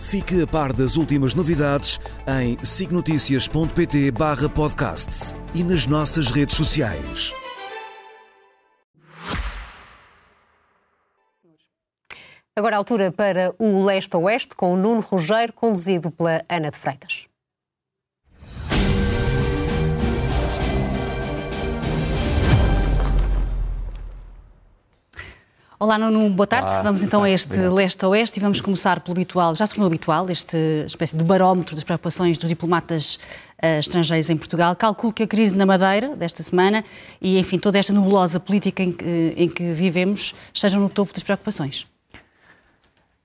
Fique a par das últimas novidades em signoticias.pt barra podcast e nas nossas redes sociais. Agora a altura para o Leste-Oeste com o Nuno Rogério, conduzido pela Ana de Freitas. Olá, Nuno, boa tarde. Olá, vamos então a este leste a oeste e vamos começar pelo habitual, já se tornou habitual, este espécie de barómetro das preocupações dos diplomatas uh, estrangeiros em Portugal. Calculo que a crise na Madeira, desta semana, e enfim, toda esta nebulosa política em que, em que vivemos, estejam no topo das preocupações.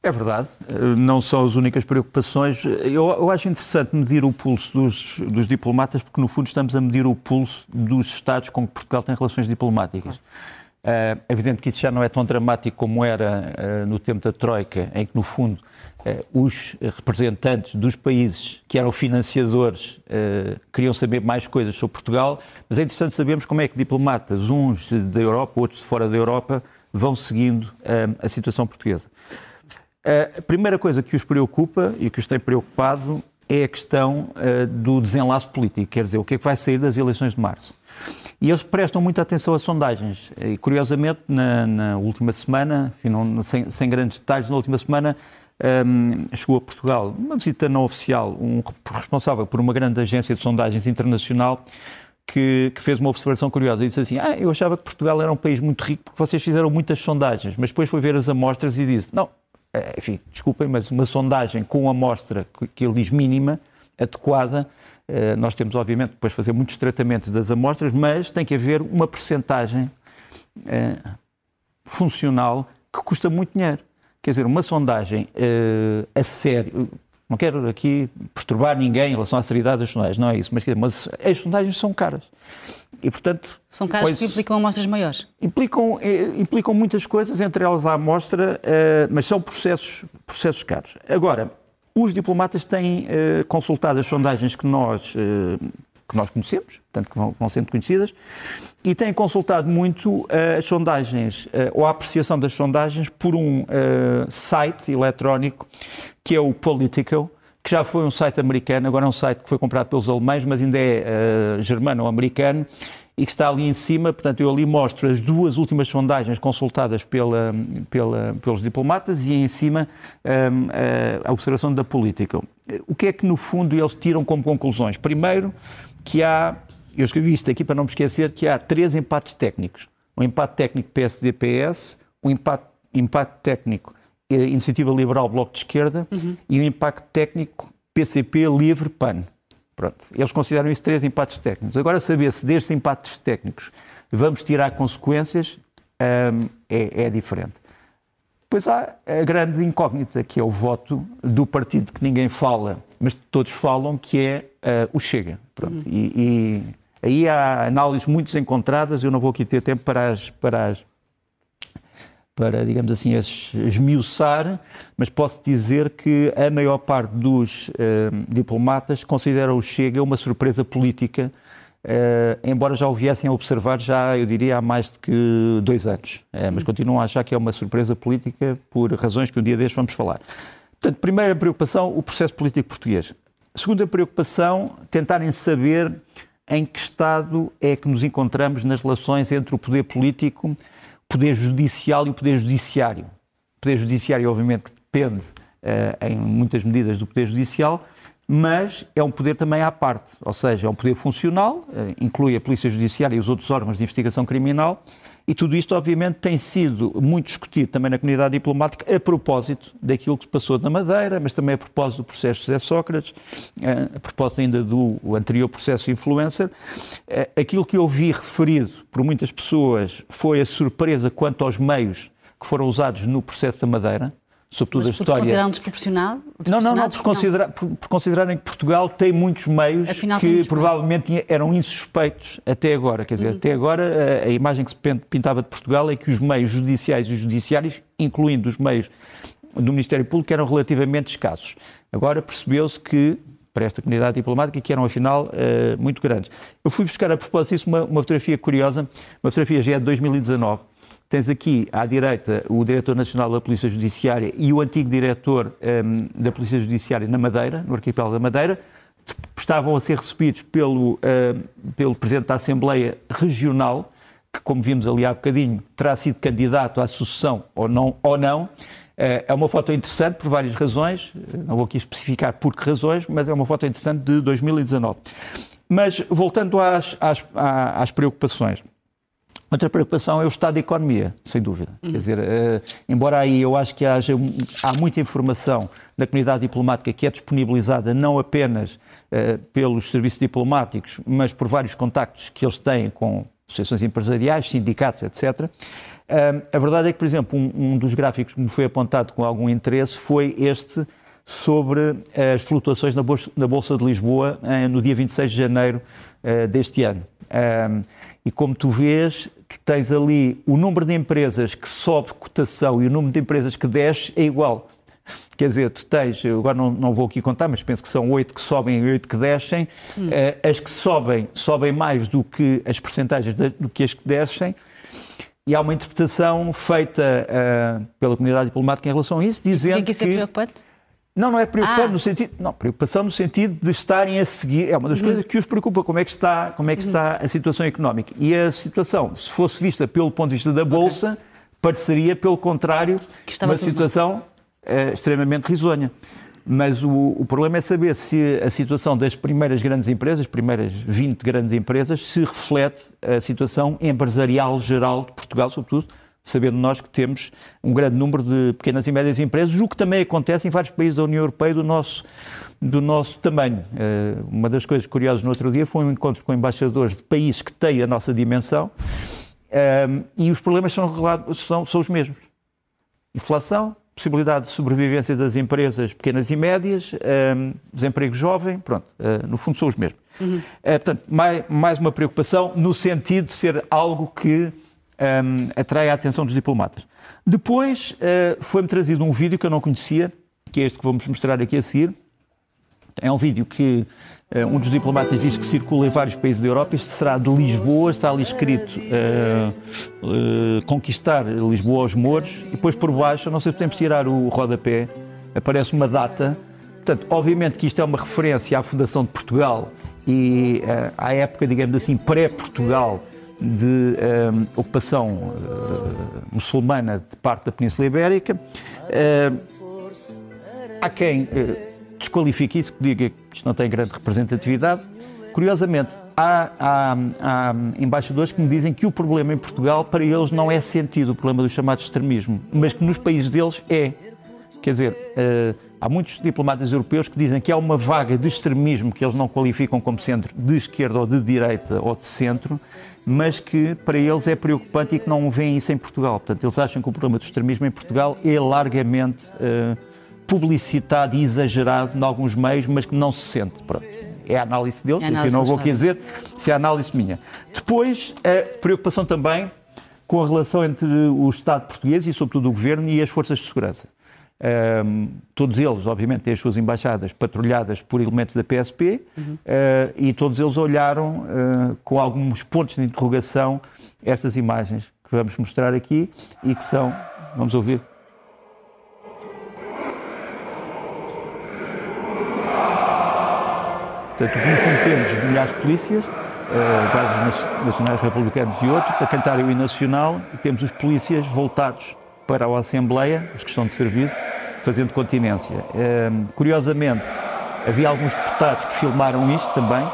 É verdade, não são as únicas preocupações. Eu, eu acho interessante medir o pulso dos, dos, diplomatas, porque no fundo estamos a medir o pulso dos Estados com que Portugal tem relações diplomáticas. É evidente que isso já não é tão dramático como era uh, no tempo da Troika, em que, no fundo, uh, os representantes dos países que eram financiadores uh, queriam saber mais coisas sobre Portugal, mas é interessante sabermos como é que diplomatas, uns da Europa, outros de fora da Europa, vão seguindo a situação portuguesa. A primeira coisa que os preocupa e que os tem preocupado é a questão do desenlace político, quer dizer, o que é que vai sair das eleições de março. E eles prestam muita atenção às sondagens. E, curiosamente, na, na última semana, enfim, não, sem, sem, grandes detalhes, na última semana um, chegou a Portugal uma visita não oficial, um responsável por uma grande agência de sondagens internacional que, que, fez uma observação curiosa e disse assim: Ah, eu achava que Portugal era um país muito rico porque vocês fizeram muitas sondagens, mas depois foi ver as amostras e disse: Não, enfim, desculpem, mas uma sondagem com amostra que ele diz mínima, adequada, eh, nós temos, obviamente, depois fazer muitos tratamentos das amostras, mas tem que haver uma percentagem eh, funcional que custa muito dinheiro. Quer dizer, uma sondagem eh, a sério, não quero aqui perturbar ninguém em relação à seriedade das sondagens, não é isso, mas, mas as sondagens são caras. E, portanto, são caras pois, que implicam amostras maiores? Implicam, implicam muitas coisas, entre elas a amostra, mas são processos, processos caros. Agora, os diplomatas têm uh, consultado as sondagens que nós, que nós conhecemos, portanto que vão, vão sendo conhecidas, e têm consultado muito uh, as sondagens, ou a apreciação das sondagens, por um site eletrónico que é o Politico, que já foi um site americano, agora é um site que foi comprado pelos alemães, mas ainda é germano ou americano, e que está ali em cima. Portanto, eu ali mostro as duas últimas sondagens consultadas pela, pela, pelos diplomatas e em cima um, a observação da política. O que é que, no fundo, eles tiram como conclusões? Primeiro, que há, eu escrevi isto aqui para não me esquecer, que há três empates técnicos. O empate técnico PSD-PS, o empate, empate técnico eh, Iniciativa Liberal Bloco de Esquerda uhum. e o impacto técnico PCP Livre PAN. Pronto. Eles consideram isso três impactos técnicos. Agora, saber se destes impactos técnicos vamos tirar consequências hum, é, é, diferente. Depois há a grande incógnita, que é o voto do partido que ninguém fala, mas todos falam, que é uh, o Chega. Pronto. Uhum. E, e, aí há análises muito desencontradas, eu não vou aqui ter tempo para as, para as para, digamos assim, esmiuçar, mas posso dizer que a maior parte dos uh, diplomatas considera o Chega uma surpresa política, uh, embora já o viessem a observar já, eu diria, há mais de que dois anos. Uh, mas continuam a achar que é uma surpresa política por razões que um dia destes vamos falar. Portanto, primeira preocupação, o processo político português. Segunda preocupação, tentarem saber em que estado é que nos encontramos nas relações entre o poder político Poder Judicial e o Poder Judiciário. O Poder Judiciário, obviamente, depende uh, em muitas medidas do Poder Judicial, mas é um poder também à parte, ou seja, é um poder funcional, uh, inclui a Polícia Judiciária e os outros órgãos de investigação criminal, e tudo isto, obviamente, tem sido muito discutido também na comunidade diplomática a propósito daquilo que se passou na Madeira, mas também a propósito do processo de José Sócrates, eh, a propósito ainda do anterior processo influencer. Eh, aquilo que eu vi referido por muitas pessoas foi a surpresa quanto aos meios que foram usados no processo da Madeira, sobretudo Mas a história. considerar um desproporcional? Não, não, não, por, considerar, por, por considerarem que Portugal tem muitos meios Afinal, que muitos provavelmente meios. eram insuspeitos até agora. Quer dizer, uhum. até agora a, a, imagem que se pintava de Portugal é que os meios judiciais e judiciários, incluindo os meios do Ministério Público, eram relativamente escassos. Agora percebeu-se que para esta comunidade diplomática, que eram afinal uh, muito grandes. Eu fui buscar a propósito disso uma, uma fotografia curiosa, uma fotografia já é de 2019, Tens aqui à direita o Diretor Nacional da Polícia Judiciária e o antigo Diretor um, da Polícia Judiciária na Madeira, no arquipélago da Madeira. Estavam a ser recebidos pelo, uh, pelo Presidente da Assembleia Regional, que, como vimos ali há bocadinho, terá sido candidato à sucessão ou não. Ou não. Uh, é uma foto interessante por várias razões, não vou aqui especificar por que razões, mas é uma foto interessante de 2019. Mas voltando às, às, às preocupações. Outra preocupação é o estado da economia, sem dúvida. Uhum. Quer dizer, uh, embora aí eu acho que haja, há muita informação da comunidade diplomática que é disponibilizada não apenas uh, pelos serviços diplomáticos, mas por vários contactos que eles têm com associações empresariais, sindicatos, etc. Uh, a verdade é que, por exemplo, um, um, dos gráficos que me foi apontado com algum interesse foi este sobre as flutuações na Bolsa, na Bolsa de Lisboa no dia 26 de janeiro deste ano. E como tu vês, tu tens ali o número de empresas que sobe cotação e o número de empresas que desce é igual. Quer dizer, tu tens, agora não, não vou aqui contar, mas penso que são oito que sobem e oito que descem. Hum. Uh, as que sobem, sobem mais do que as percentagens de, do que as que descem. E há uma interpretação feita uh, pela comunidade diplomática em relação a isso, dizendo e que... isso é preocupante? Não, não é preocupante ah. no sentido. Não, preocupação no sentido de estarem a seguir. É uma das uhum. coisas que os preocupa, como é que está, como é que está a situação económica. E a situação, se fosse vista pelo ponto de vista da Bolsa, okay. pareceria, pelo contrário, uma situação uh, extremamente risonha. Mas o, o, problema é saber se a situação das primeiras grandes empresas, primeiras 20 grandes empresas, se reflete a situação empresarial geral de Portugal, sobretudo, sabendo nós que temos um grande número de pequenas e médias empresas, o que também acontece em vários países da União Europeia do nosso, do nosso tamanho. Eh, uma das coisas curiosas no outro dia foi um encontro com embaixadores de países que têm a nossa dimensão eh, e os problemas são, são, são os mesmos. Inflação, possibilidade de sobrevivência das empresas pequenas e médias, um, desemprego jovem, pronto, uh, no fundo são os mesmos. Uhum. Uh, portanto, mais, mais uma preocupação no sentido de ser algo que um, atrai a atenção dos diplomatas. Depois uh, foi-me trazido um vídeo que eu não conhecia, que é este que vamos mostrar aqui a seguir. É um vídeo que uh, um dos diplomatas diz que circula em vários países da Europa. Este será de Lisboa, está ali escrito uh, Conquistar Lisboa aos Mouros. E depois por baixo, não sei se podemos tirar o rodapé, aparece uma data. Portanto, obviamente que isto é uma referência à fundação de Portugal e à época, digamos assim, pré-Portugal, de um, ehm, ocupação uh, muçulmana de parte da Península Ibérica. Uh, há quem uh, desqualifique isso, que diga que isto não tem grande representatividade. Curiosamente, há, há, há, embaixadores que me dizem que o problema em Portugal, para eles, não é sentido, o problema do chamado extremismo, mas que nos países deles é. Quer dizer, há muitos diplomatas europeus que dizem que há uma vaga de extremismo que eles não qualificam como centro de esquerda ou de direita ou de centro, mas que para eles é preocupante e que não veem isso em Portugal. Portanto, eles acham que o problema do extremismo em Portugal é largamente uh, publicitado e exagerado em alguns meios, mas que não se sente. Pronto. É a análise deles, é a análise eu não vou aqui dizer se é a análise minha. Depois, a preocupação também com a relação entre o Estado português e, sobretudo, o Governo e as forças de segurança. Um, todos eles, obviamente, têm as suas embaixadas patrulhadas por elementos da PSP uhum. uh, e todos eles olharam uh, com alguns pontos de interrogação estas imagens que vamos mostrar aqui e que são, vamos ouvir. Portanto, no fundo temos milhares de polícias, uh, guardas nacionais republicanos e outros, a cantar o hino nacional e temos os polícias voltados para a Assembleia, os que estão de serviço, fazendo continência. Ehm, curiosamente, havia alguns deputados que filmaram isto também,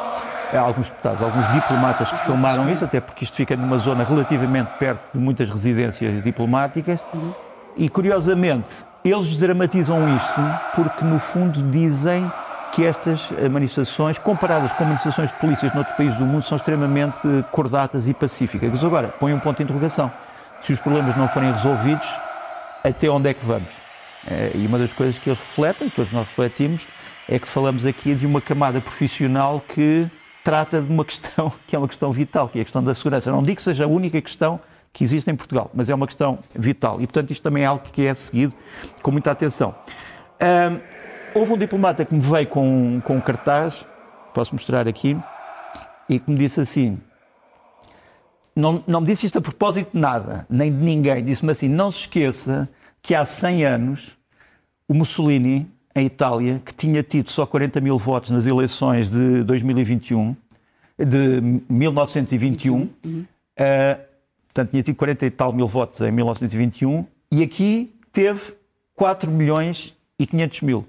alguns deputados, alguns diplomatas que filmaram isso, até porque isto fica numa zona relativamente perto de muitas residências diplomáticas. E curiosamente, eles dramatizam isto porque, no fundo, dizem que estas manifestações, comparadas com manifestações de polícias noutros países do mundo, são extremamente cordatas e pacíficas. Mas agora, põe um ponto de interrogação. Se os problemas não forem resolvidos, até onde é que vamos? Eh, e uma das coisas que eles refletem, todos nós refletimos, é que falamos aqui de uma camada profissional que trata de uma questão que é uma questão vital, que é a questão da segurança. Não digo que seja a única questão que existe em Portugal, mas é uma questão vital. E, portanto, isto também é algo que é seguido com muita atenção. Houve um diplomata que me veio com, com um cartaz, posso mostrar aqui, e que me disse assim: não, não me disse isto a propósito de nada, nem de ninguém, disse-me assim: não se esqueça que há 100 anos o Mussolini, em Itália, que tinha tido só 40 mil votos nas eleições de 2021, de 1921, uhum. uh, portanto tinha tido 40 e tal mil votos em 1921, e aqui teve 4 milhões e 500 mil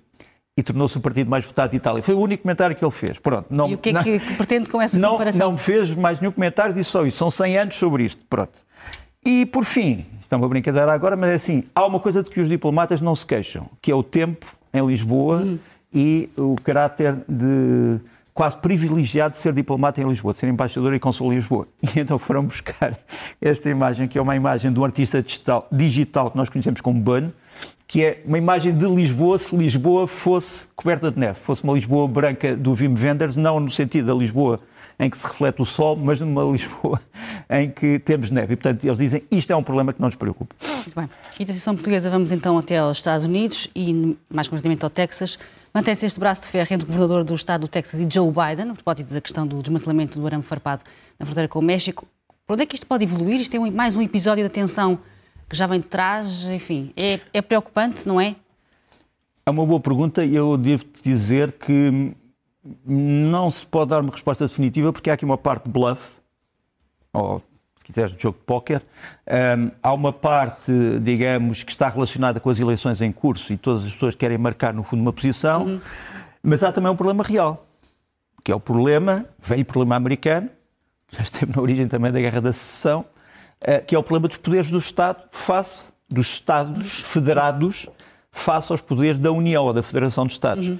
e tornou-se o partido mais votado de Itália. Foi o único comentário que ele fez. Pronto, não, e o que é não, que, pretende com essa não, comparação? Não fez mais nenhum comentário, disse só isso. São 100 anos sobre isto. Pronto. E, por fim, isto é uma brincadeira agora, mas é assim, há uma coisa de que os diplomatas não se queixam, que é o tempo em Lisboa hum. e o caráter de quase privilegiado de ser diplomata em Lisboa, de ser embaixador e consul em Lisboa. E então foram buscar esta imagem, que é uma imagem de um artista digital, digital que nós conhecemos como Bunn, que é uma imagem de Lisboa se Lisboa fosse coberta de neve, fosse uma Lisboa branca do Wim Wenders, não no sentido da Lisboa em que se reflete o sol, mas numa Lisboa em que temos neve. E, portanto, eles dizem isto é um problema que não nos preocupa. Muito bem. E da sessão portuguesa vamos então até aos Estados Unidos e, mais concretamente, ao Texas. Mantém-se este braço de ferro entre o governador do estado do Texas e Joe Biden, a propósito da questão do desmantelamento do arame farpado na fronteira com o México. Para onde é que isto pode evoluir? Isto é mais um episódio de tensão que já vem de trás, enfim, é, é preocupante, não é? É uma boa pergunta e eu devo dizer que não se pode dar uma resposta definitiva porque há aqui uma parte de bluff, ou se quiseres, de jogo de póquer. Um, há uma parte, digamos, que está relacionada com as eleições em curso e todas as pessoas querem marcar, no fundo, uma posição, uhum. mas há também um problema real, que é o problema, velho problema americano, já esteve na origem também da Guerra da Secessão, eh, que é o problema dos poderes do Estado face dos Estados federados face aos poderes da União ou da Federação de Estados. Uhum.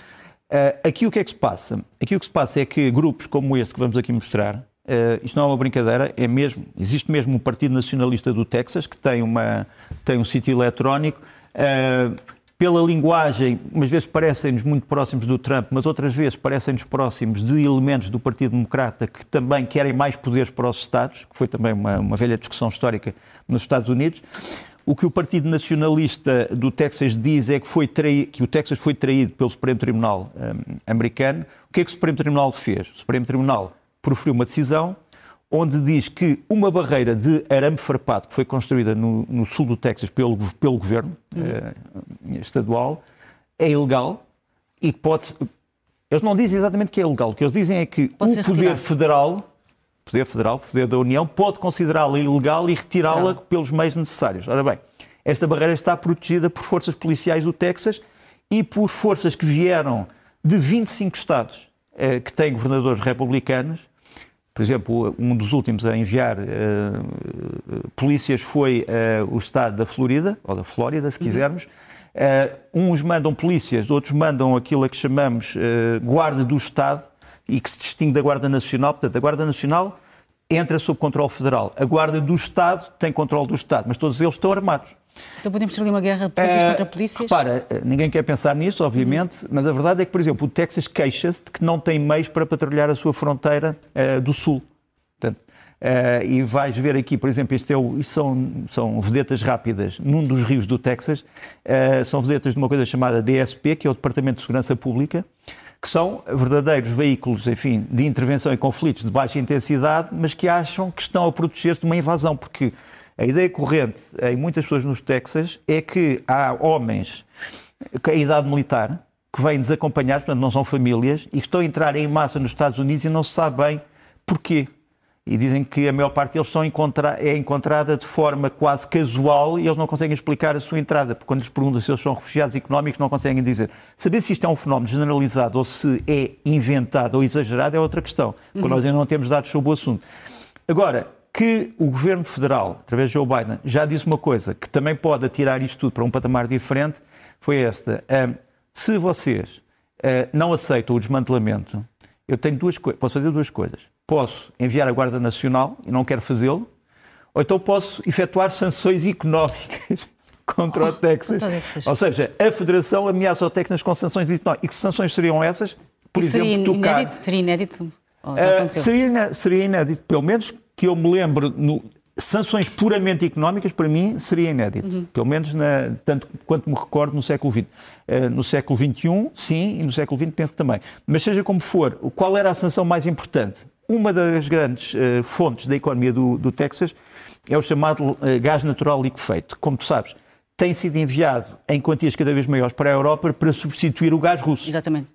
Uh, aqui o que é que se passa? Aqui o que se passa é que grupos como este que vamos aqui mostrar, uh, isto não é uma brincadeira, é mesmo, existe mesmo um Partido Nacionalista do Texas que tem, uma, tem um sítio eletrónico. Uh, pela linguagem, umas vezes parecem-nos muito próximos do Trump, mas outras vezes parecem-nos próximos de elementos do Partido Democrata que também querem mais poderes para os Estados, que foi também uma, uma velha discussão histórica nos Estados Unidos. O que o Partido Nacionalista do Texas diz é que, foi traí, que o Texas foi traído pelo Supremo Tribunal um, americano. O que é que o Supremo Tribunal fez? O Supremo Tribunal proferiu uma decisão onde diz que uma barreira de arame farpado que foi construída no, no sul do Texas pelo, pelo governo uhum. uh, estadual é ilegal e pode. Eles não dizem exatamente que é ilegal. O que eles dizem é que pode o poder federal, poder federal, poder da União, pode considerá-la ilegal e retirá-la pelos meios necessários. Ora bem, esta barreira está protegida por forças policiais do Texas e por forças que vieram de 25 estados uh, que têm governadores republicanos por exemplo, um dos últimos a enviar uh, polícias foi uh, o estado da Florida, ou da Flórida, se quisermos. Uh, uns mandam polícias, outros mandam aquilo a que chamamos Guarda do Estado e que se distingue da Guarda Nacional. Portanto, a Guarda Nacional entra sob controle federal. A Guarda do Estado tem controle do Estado, mas todos eles estão armados. Então podemos ter ali uma guerra de polícias uh, contra polícias? Repara, ninguém quer pensar nisso, obviamente, uhum. mas a verdade é que, por exemplo, o Texas queixa-se de que não tem meios para patrulhar a sua fronteira uh, do Sul. Portanto, uh, e vais ver aqui, por exemplo, isto, é o, isto são, são vedetas rápidas num dos rios do Texas, são vedetas de uma coisa chamada DSP, que é o Departamento de Segurança Pública, que são verdadeiros veículos, enfim, de intervenção em conflitos de baixa intensidade, mas que acham que estão a proteger-se de uma invasão, porque a ideia corrente em muitas pessoas nos Texas é que há homens com a idade militar que vêm desacompanhados, portanto não são famílias, e que estão a entrar em massa nos Estados Unidos e não se sabe bem porquê. E dizem que a maior parte deles são encontra é encontrada de forma quase casual e eles não conseguem explicar a sua entrada, porque quando lhes perguntam se eles são refugiados económicos, não conseguem dizer. Saber se isto é um fenómeno generalizado ou se é inventado ou exagerado é outra questão, porque uhum. nós ainda não temos dados sobre o assunto. Agora, que o governo federal, através de Joe Biden, já disse uma coisa que também pode atirar isto tudo para um patamar diferente, foi esta. se vocês uh, não aceitam o desmantelamento, eu tenho duas coisas, posso fazer duas coisas. Posso enviar a Guarda Nacional e não quero fazê-lo, ou então posso efetuar sanções económicas contra o Texas. Ou seja, a Federação ameaça o Texas com sanções e que sanções seriam essas? Por exemplo, seria tocar... inédito? Seria inédito? Uh, seria, seria inédito, pelo menos que eu me lembro, no, sanções puramente económicas, para mim, seria inédito. Uhum. Pelo menos, na, tanto quanto me recordo, no século XX. Uh, no século XXI, sim, e no século XX penso também. Mas seja como for, qual era a sanção mais importante? Uma das grandes uh, fontes da economia do, do, Texas é o chamado uh, gás natural liquefeito. Como tu sabes, tem sido enviado em quantias cada vez maiores para a Europa para substituir o gás russo. Exatamente.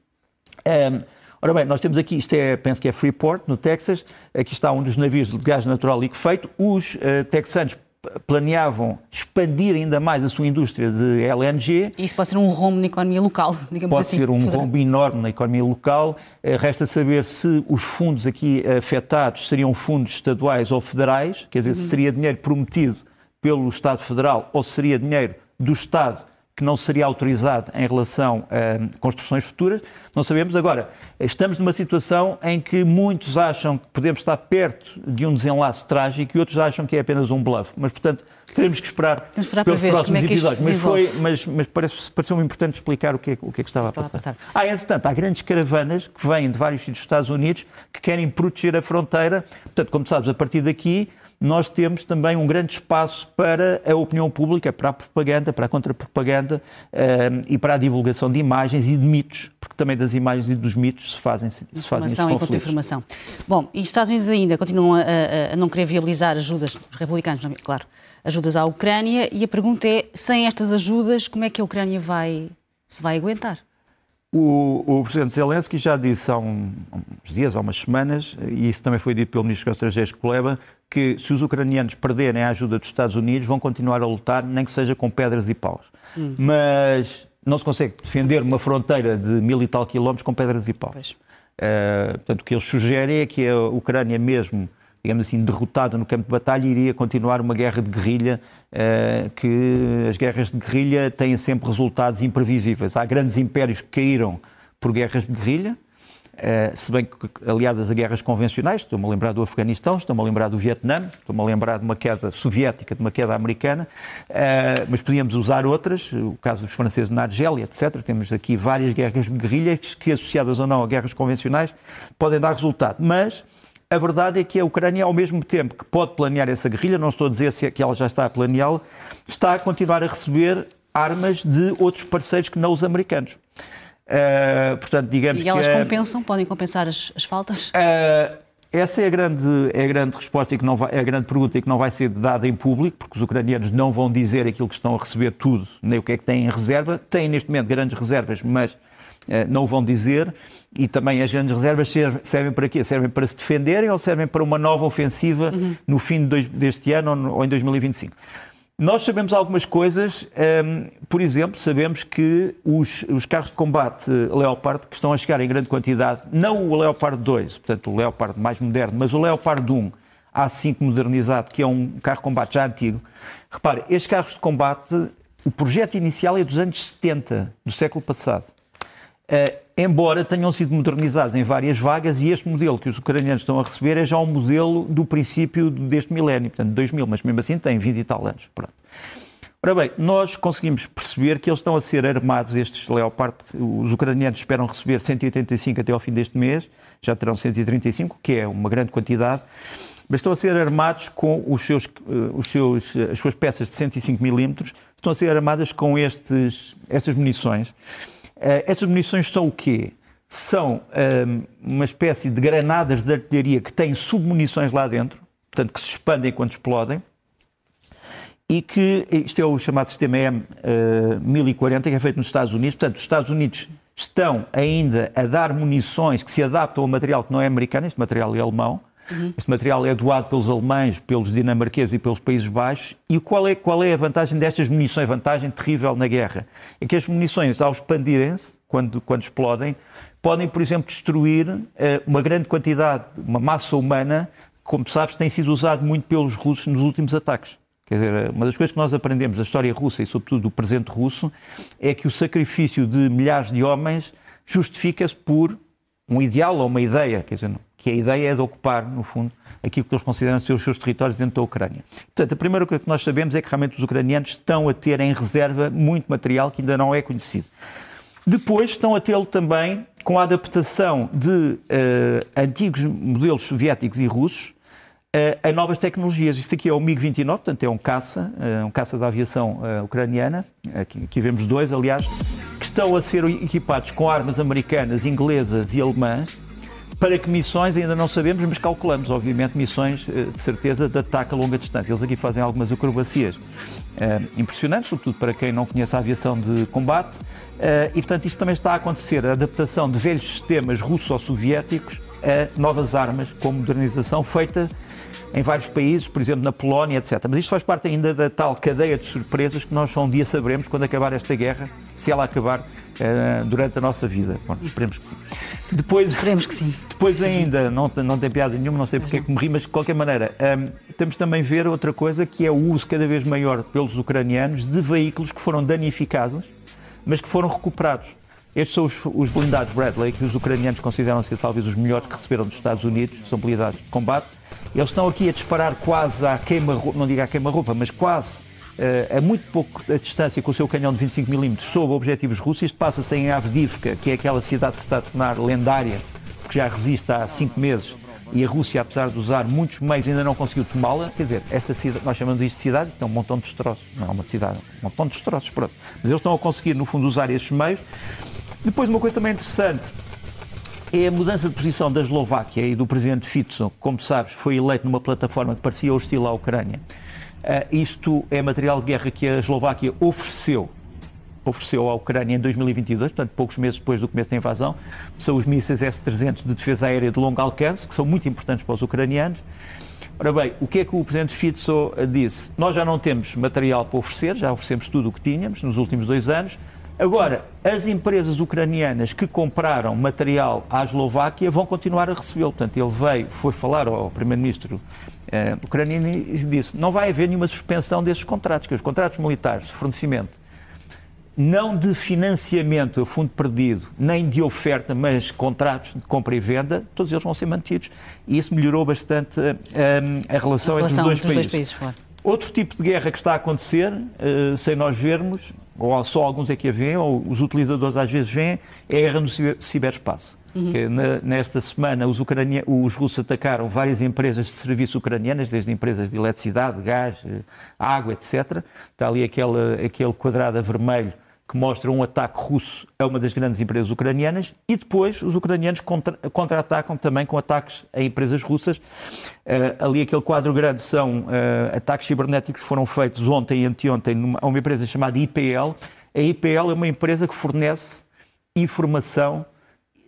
Um, Ora bem, nós temos aqui, isto é, penso que é Freeport, no Texas, aqui está um dos navios de gás natural liquefeito. Os uh, texanos planeavam expandir ainda mais a sua indústria de LNG. Isso pode ser um rombo na economia local, digamos pode assim. Pode ser um rombo enorme na economia local. Eh, resta saber se os fundos aqui afetados seriam fundos estaduais ou federais, quer dizer, uhum. se seria dinheiro prometido pelo Estado Federal ou se seria dinheiro do Estado que não seria autorizado em relação a construções futuras, não sabemos. Agora, estamos numa situação em que muitos acham que podemos estar perto de um desenlace trágico e outros acham que é apenas um bluff. Mas, portanto, teremos que esperar, esperar pelos próximos é episódios. Mas, foi, mas, mas parece, pareceu-me importante explicar o que, é, o que é que estava, estava a, passar. a passar. Ah, entretanto, há grandes caravanas que vêm de vários sítios dos Estados Unidos que querem proteger a fronteira. Portanto, como sabes, a partir daqui nós temos também um grande espaço para a opinião pública, para a propaganda, para a contrapropaganda um, e para a divulgação de imagens e de mitos, porque também das imagens e dos mitos se fazem, se fazem conflitos. informação. Bom, e os Estados Unidos ainda continuam a, a, a não querer viabilizar ajudas, os republicanos, claro, ajudas à Ucrânia, e a pergunta é, sem estas ajudas, como é que a Ucrânia vai, se vai aguentar? O, o, Presidente Zelensky já disse há um, uns dias, há umas semanas, e isso também foi dito pelo Ministro dos Estrangeiros Kuleba, que se os ucranianos perderem a ajuda dos Estados Unidos, vão continuar a lutar, nem que seja com pedras e paus. Hum. Mas não se consegue defender uma fronteira de mil e tal quilómetros com pedras e paus. Uh, portanto, o que eles sugerem é que a Ucrânia mesmo digamos assim, derrotada no campo de batalha, iria continuar uma guerra de guerrilha, uh, que as guerras de guerrilha têm sempre resultados imprevisíveis. Há grandes impérios que caíram por guerras de guerrilha, Uh, se bem que aliadas a guerras convencionais, estou-me a lembrar do Afeganistão, estou-me a lembrar do Vietnã, estou-me a lembrar de uma queda soviética, de uma queda americana, uh, mas podíamos usar outras, o caso dos franceses na Argélia, etc. Temos aqui várias guerras de guerrilhas que, associadas ou não a guerras convencionais, podem dar resultado. Mas a verdade é que a Ucrânia, ao mesmo tempo que pode planear essa guerrilha, não estou a dizer se é que ela já está a planeá-la, está a continuar a receber armas de outros parceiros que não os americanos. Uh, portanto, digamos e elas que, compensam? Podem compensar as, as faltas? Uh, essa é a, grande, é a grande resposta e que não vai, é a grande pergunta e que não vai ser dada em público, porque os ucranianos não vão dizer aquilo que estão a receber tudo, nem o que é que têm em reserva. Têm neste momento grandes reservas, mas eh, não vão dizer, e também as grandes reservas servem para quê? Servem para se defenderem ou servem para uma nova ofensiva uhum. no fim deste ano ou em 2025? Nós sabemos algumas coisas, um, por exemplo, sabemos que os, os, carros de combate Leopard, que estão a chegar em grande quantidade, não o Leopard 2, portanto o Leopard mais moderno, mas o Leopard 1 A5 modernizado, que é um carro de combate já antigo. Repare, estes carros de combate, o projeto inicial é dos anos 70, do século passado. Uh, embora tenham sido modernizados em várias vagas, e este modelo que os ucranianos estão a receber é já um modelo do princípio deste milénio, portanto, 2000, mas mesmo assim tem 20 e tal anos. Pronto. Ora bem, nós conseguimos perceber que eles estão a ser armados, estes Leopard, os ucranianos esperam receber 185 até ao fim deste mês, já terão 135, que é uma grande quantidade, mas estão a ser armados com os seus, eh, os seus, as suas peças de 105 milímetros, estão a ser armadas com estes, estas munições. Uh, estas munições são o quê? São uh, uma espécie de granadas de artilharia que têm submunições lá dentro, portanto, que se expandem quando explodem, e que isto é o chamado sistema M1040, uh, que é feito nos Estados Unidos. Portanto, os Estados Unidos estão ainda a dar munições que se adaptam ao material que não é americano, este material é alemão, Uhum. Este material é doado pelos alemães, pelos dinamarqueses e pelos Países Baixos. E qual é, qual é a vantagem destas munições? Vantagem terrível na guerra. É que as munições, ao expandirem-se, quando, quando explodem, podem, por exemplo, destruir uh, uma grande quantidade, uma massa humana, como sabes, tem sido usado muito pelos russos nos últimos ataques. Quer dizer, uma das coisas que nós aprendemos da história russa e, sobretudo, do presente russo, é que o sacrifício de milhares de homens justifica-se por um ideal ou uma ideia, quer dizer, que a ideia é de ocupar, no fundo, aquilo que eles consideram ser os seus territórios dentro da Ucrânia. Portanto, a primeira coisa que nós sabemos é que realmente os ucranianos estão a ter em reserva muito material que ainda não é conhecido. Depois estão a tê-lo também com a adaptação de uh, antigos modelos soviéticos e russos uh, a novas tecnologias. Isto aqui é o MiG-29, portanto é um caça, uh, um caça da aviação ucraniana. Aqui, aqui vemos dois, aliás, estão a ser equipados com armas americanas, inglesas e alemãs para que missões ainda não sabemos, mas calculamos, obviamente, missões de certeza de ataque a longa distância. Eles aqui fazem algumas acrobacias impressionantes, sobretudo para quem não conhece a aviação de combate. Uh, e, portanto, isto também está a acontecer, a adaptação de velhos sistemas russo-soviéticos a novas armas, com modernização feita em vários países, por exemplo, na Polónia, etc. Mas isto faz parte ainda da tal cadeia de surpresas que nós só um dia saberemos quando acabar esta guerra, se ela acabar uh, durante a nossa vida. Bom, esperemos que sim. Depois, esperemos que sim. Depois ainda, não, não tem piada nenhuma, não sei porque é que me ri, mas de qualquer maneira, um, ehm, temos também ver outra coisa que é o uso cada vez maior pelos ucranianos de veículos que foram danificados mas que foram recuperados. Estes são os, os blindados Bradley, que os ucranianos consideram ser talvez os melhores que receberam dos Estados Unidos, são blindados de combate. Eles estão aqui a disparar quase à queima-roupa, não digo à queima-roupa, mas quase uh, a muito pouco a distância com o seu canhão de 25mm sob objetivos russos. Isto passa-se em Avdivka, que é aquela cidade que está a tornar lendária, porque já resiste há cinco meses e a Rússia, apesar de usar muitos meios, ainda não conseguiu tomá-la. Quer dizer, esta cidade, nós chamamos isto de cidade, isto é um montão de destroços, não é uma cidade, um montão de destroços, pronto. Mas eles estão a conseguir, no fundo, usar estes meios. Depois, uma coisa também interessante é a mudança de posição da Eslováquia e do presidente Fico, como sabes, foi eleito numa plataforma que parecia hostil à Ucrânia. Uh, isto é material de guerra que a Eslováquia ofereceu ofereceu à Ucrânia em 2022, portanto, poucos meses depois do começo da invasão, são os mísseis S-300 de defesa aérea de longo alcance, que são muito importantes para os ucranianos. Ora bem, o que é que o Presidente Fico disse? Nós já não temos material para oferecer, já oferecemos tudo o que tínhamos nos últimos dois anos. Agora, as empresas ucranianas que compraram material à Eslováquia vão continuar a recebê-lo. Portanto, ele veio, foi falar ao Primeiro-Ministro eh, ucraniano e disse não vai haver nenhuma suspensão desses contratos, que os contratos militares de fornecimento não de financiamento a fundo perdido, nem de oferta, mas contratos de compra e venda, todos eles vão ser mantidos. E isso melhorou bastante um, a, relação a relação entre os dois países. Dois países claro. Outro tipo de guerra que está a acontecer, uh, sem nós vermos, ou só alguns é que a veem, ou os utilizadores às vezes veem, é a guerra no ciberespaço. Uhum. nesta semana, os, ucrania, os russos atacaram várias empresas de serviço ucranianas, desde empresas de eletricidade, gás, eh, água, etc. Está ali aquele, aquele quadrado vermelho que mostra um ataque russo a uma das grandes empresas ucranianas e depois os ucranianos contra-atacam também com ataques a empresas russas. Uh, ali aquele quadro grande são uh, ataques cibernéticos que foram feitos ontem e anteontem numa, a uma empresa chamada IPL. A IPL é uma empresa que fornece informação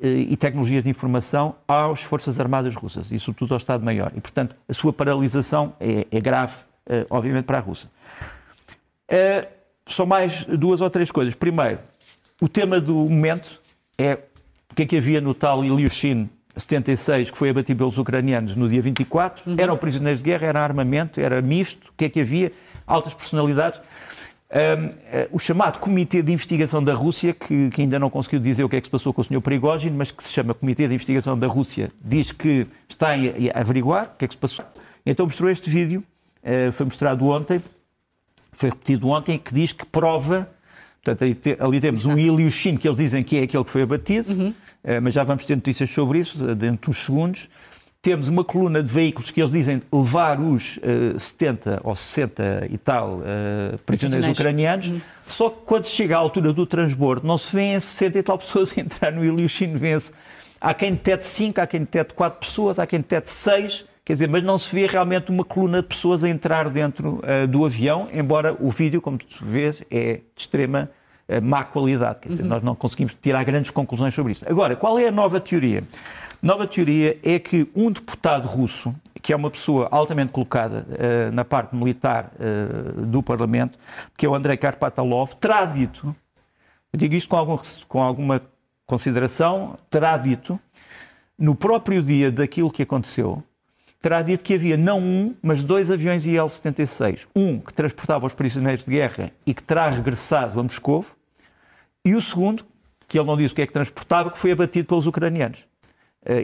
uh, e tecnologias de informação às Forças Armadas russas e sobretudo ao Estado-Maior. E, portanto, a sua paralisação é, é grave, obviamente, para a Rússia. Só mais duas ou três coisas. Primeiro, o tema do momento é o que é que havia no tal Ilyushin 76, que foi abatido pelos ucranianos no dia 24. Uhum. Eram prisioneiros de guerra, era armamento, era misto. O que é que havia? Altas personalidades. Um, uh, o chamado Comitê de Investigação da Rússia, que, que, ainda não conseguiu dizer o que é que se passou com o Sr. Prigogine, mas que se chama Comitê de Investigação da Rússia, diz que está a, a averiguar o que é que se passou. Então mostrou este vídeo, uh, foi mostrado ontem, foi repetido ontem, que diz que prova. Portanto, ali, ali temos um Ilyushin, que eles dizem que é aquele que foi abatido, uhum. Eh, mas já vamos ter notícias sobre isso eh, dentro de uns segundos. Temos uma coluna de veículos que eles dizem levar os uh, eh, 70 ou 60 e tal uh, prisioneiros ucranianos, uhum. só que quando chega à altura do transbordo não se vêem 60 e tal pessoas entrar no Ilyushin, vê-se. Há quem detete 5, há quem detete 4 pessoas, há quem detete 6 Quer dizer, mas não se vê realmente uma coluna de pessoas a entrar dentro uh, do avião, embora o vídeo, como tu vês, é de extrema uh, má qualidade. Quer dizer, uhum. nós não conseguimos tirar grandes conclusões sobre isso. Agora, qual é a nova teoria? A nova teoria é que um deputado russo, que é uma pessoa altamente colocada uh, na parte militar do Parlamento, que é o Andrei Karpatalov, terá dito, eu digo isto com, algum, com alguma consideração, terá dito, no próprio dia daquilo que aconteceu, terá dito que havia não um, mas dois aviões IL-76. Um que transportava os prisioneiros de guerra e que terá regressado a Moscou, e o segundo, que ele não disse o que é que transportava, que foi abatido pelos ucranianos.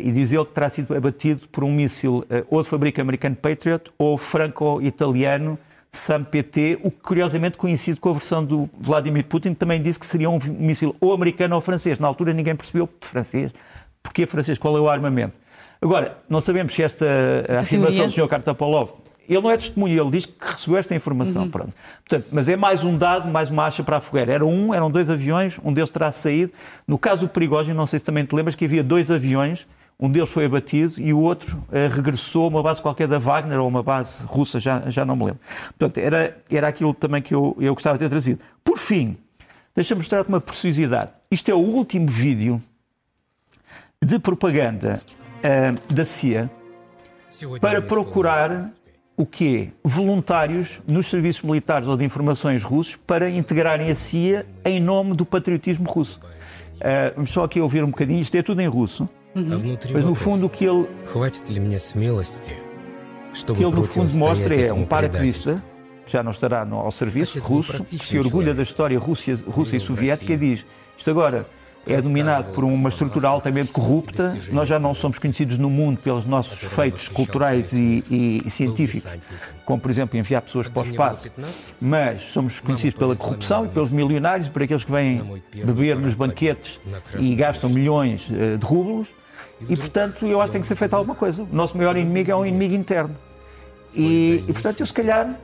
e diz ele que terá sido abatido por um míssil ou de fabrico americano Patriot ou franco-italiano SAM-PT, o que curiosamente coincide com a versão do Vladimir Putin, que também disse que seria um míssil ou americano ou francês. Na altura ninguém percebeu francês. Porquê francês? Qual é o armamento? Agora, não sabemos se esta, afirmação do Sr. Kartapolov ele não é testemunho, ele diz que recebeu esta informação. Uhum. Pronto. Portanto, mas é mais um dado, mais uma acha para a fogueira. Era um, eram dois aviões, um deles terá saído. No caso do Perigógeno, não sei se também te lembras que havia dois aviões, um deles foi abatido e o outro uh, regressou a uma base qualquer da Wagner ou uma base russa, já, já não me lembro. Portanto, era, era aquilo também que eu, eu gostava de ter trazido. Por fim, deixa-me mostrar-te uma preciosidade. Isto é o último vídeo de propaganda uh, da CIA para procurar o quê? Voluntários nos serviços militares ou de informações russos para integrarem a CIA em nome do patriotismo russo. Uh, vamos só aqui ouvir um bocadinho, isto é tudo em russo. Uhum. Mas no fundo o que ele, que ele no fundo mostra é um paraquedista, que já não estará no, ao serviço russo, que se orgulha da história russa, russa e soviética e diz, isto agora é dominado por uma estrutura altamente corrupta. Nós já não somos conhecidos no mundo pelos nossos feitos culturais e, e, e científicos, como por exemplo enviar pessoas para o espaço, mas somos conhecidos pela corrupção e pelos milionários, por aqueles que vêm beber nos banquetes e gastam milhões eh, de rublos. E portanto, eu acho que tem que ser feita alguma coisa. O nosso maior inimigo é um inimigo interno. E, e portanto, eu se calhar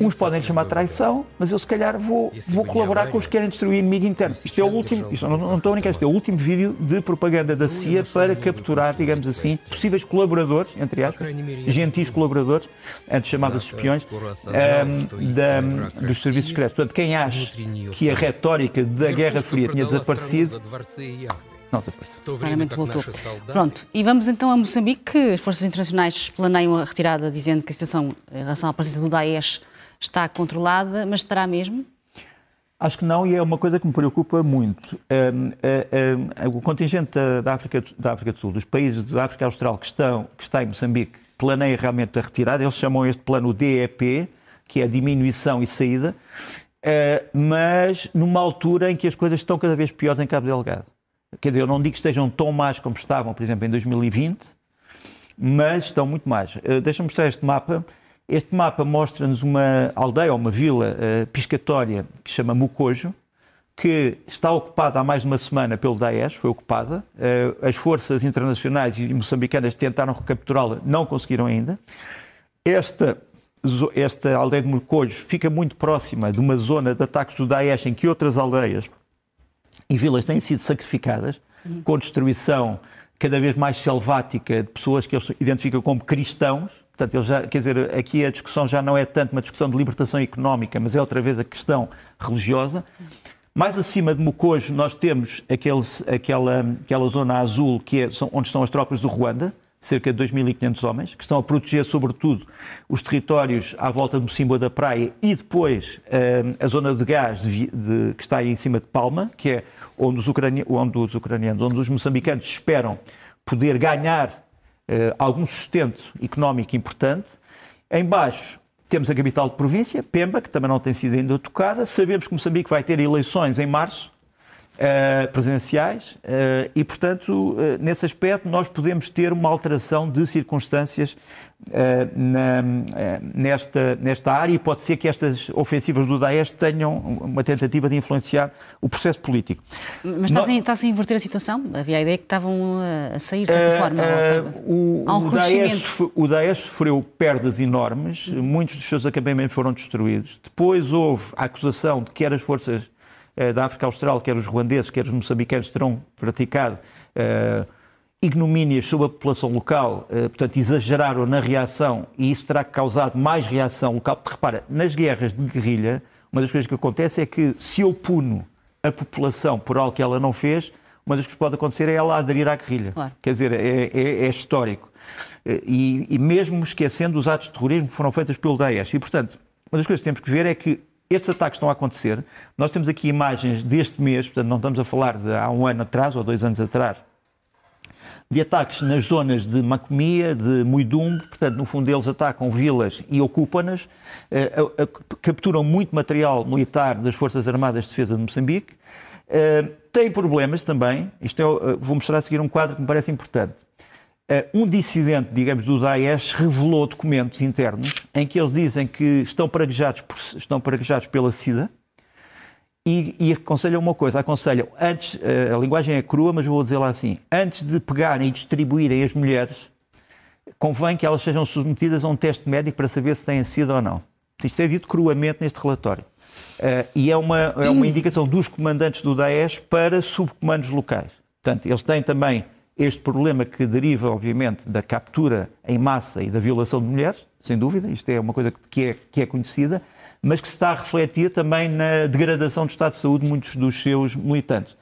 Uns podem chamar traição, mas eu se calhar vou, vou colaborar com os que querem destruir o inimigo interno. Isto é o último, isto não, não estou a brincar, isto é o último vídeo de propaganda da CIA para capturar, digamos assim, possíveis colaboradores, entre aspas, gentis colaboradores, antes chamados espiões, um, da, dos serviços secretos. Portanto, quem acha que a retórica da Guerra Fria tinha desaparecido, não desapareceu. Claramente voltou. Pronto, e vamos então a Moçambique. As forças internacionais planeiam a retirada, dizendo que a situação em relação à presença do Daesh está controlada, mas estará mesmo? Acho que não, e é uma coisa que me preocupa muito. Um, um, um, o contingente da África, da África do Sul, dos países da África Austral que, estão, que está em Moçambique, planeia realmente a retirada. Eles chamam este plano DEP, que é a diminuição e saída, uh, mas numa altura em que as coisas estão cada vez piores em Cabo Delgado. Quer dizer, eu não digo que estejam tão mais como estavam, por exemplo, em 2020, mas estão muito mais. Uh, Deixa-me mostrar este mapa. Este mapa mostra-nos uma aldeia uma vila uh, piscatória que se chama Mucojo, que está ocupada há mais de uma semana pelo Daesh, foi ocupada. Uh, as forças internacionais e moçambicanas tentaram recapturá-la, não conseguiram ainda. Esta, esta aldeia de Mucojo fica muito próxima de uma zona de ataques do Daesh em que outras aldeias e vilas têm sido sacrificadas com destruição cada vez mais selvática de pessoas que eles identificam como cristãos. Portanto, eles já, quer dizer, aqui a discussão já não é tanto uma discussão de libertação económica, mas é outra vez a questão religiosa. Mais acima de Mocojo, nós temos aquele, aquela, aquela zona azul que é, onde estão as tropas do Ruanda, cerca de 2.500 homens, que estão a proteger, sobretudo, os territórios à volta do Simba da Praia e depois eh, a zona de gás de, de, que está em cima de Palma, que é onde os, onde os ucranianos, onde os moçambicanos esperam poder ganhar eh, algum sustento económico importante. Embaixo temos a capital de província, Pemba, que também não tem sido ainda tocada. Sabemos que Moçambique vai ter eleições em março, uh, presenciais uh, e, portanto, uh, nesse aspecto, nós podemos ter uma alteração de circunstâncias na, nesta, nesta área e pode ser que estas ofensivas do Daesh tenham uma tentativa de influenciar o processo político. Mas está-se está a inverter a situação? Havia a ideia que estavam a sair de certa forma. o, um o, Daesh, o Daesh sofreu perdas enormes, muitos dos seus acampamentos foram destruídos. Depois houve a acusação de que eram as forças eh, da África Austral, quer os ruandeses, quer os moçambicanos, terão praticado uh, ignomínias sobre a população local, uh, portanto, exageraram na reação e isso terá causado mais reação local. Porque, repara, nas guerras de guerrilha, uma das coisas que acontece é que se eu puno a população por algo que ela não fez, uma das coisas que pode acontecer é ela aderir à guerrilha. Claro. Quer dizer, é, é, é histórico. E, e, mesmo esquecendo os atos de terrorismo que foram feitos pelo Daesh. E, portanto, uma das coisas que temos que ver é que estes ataques estão a acontecer. Nós temos aqui imagens deste mês, portanto, não estamos a falar de há um ano atrás ou dois anos atrás, de ataques nas zonas de Macomia, de Muidumbo, portanto, no fundo, eles atacam vilas e ocupam-nas, eh, capturam muito material militar das Forças Armadas de Defesa de Moçambique. Eh, tem problemas também. Isto é, uh, vou mostrar a seguir um quadro que me parece importante. Uh, um dissidente, digamos, do Daesh revelou documentos internos em que eles dizem que estão praguejados, por, estão praguejados pela SIDA e, e aconselham uma coisa, aconselham, antes, uh, a linguagem é crua, mas vou dizer lá assim, antes de pegarem e distribuírem as mulheres, convém que elas sejam submetidas a um teste médico para saber se têm SIDA ou não. Isto é dito cruamente neste relatório. Uh, e é uma, é uma indicação dos comandantes do Daesh para subcomandos locais. Portanto, eles têm também este problema que deriva, obviamente, da captura em massa e da violação de mulheres, sem dúvida, isto é uma coisa que é, que é conhecida, mas que se está a refletir também na degradação do estado de saúde de muitos dos seus militantes.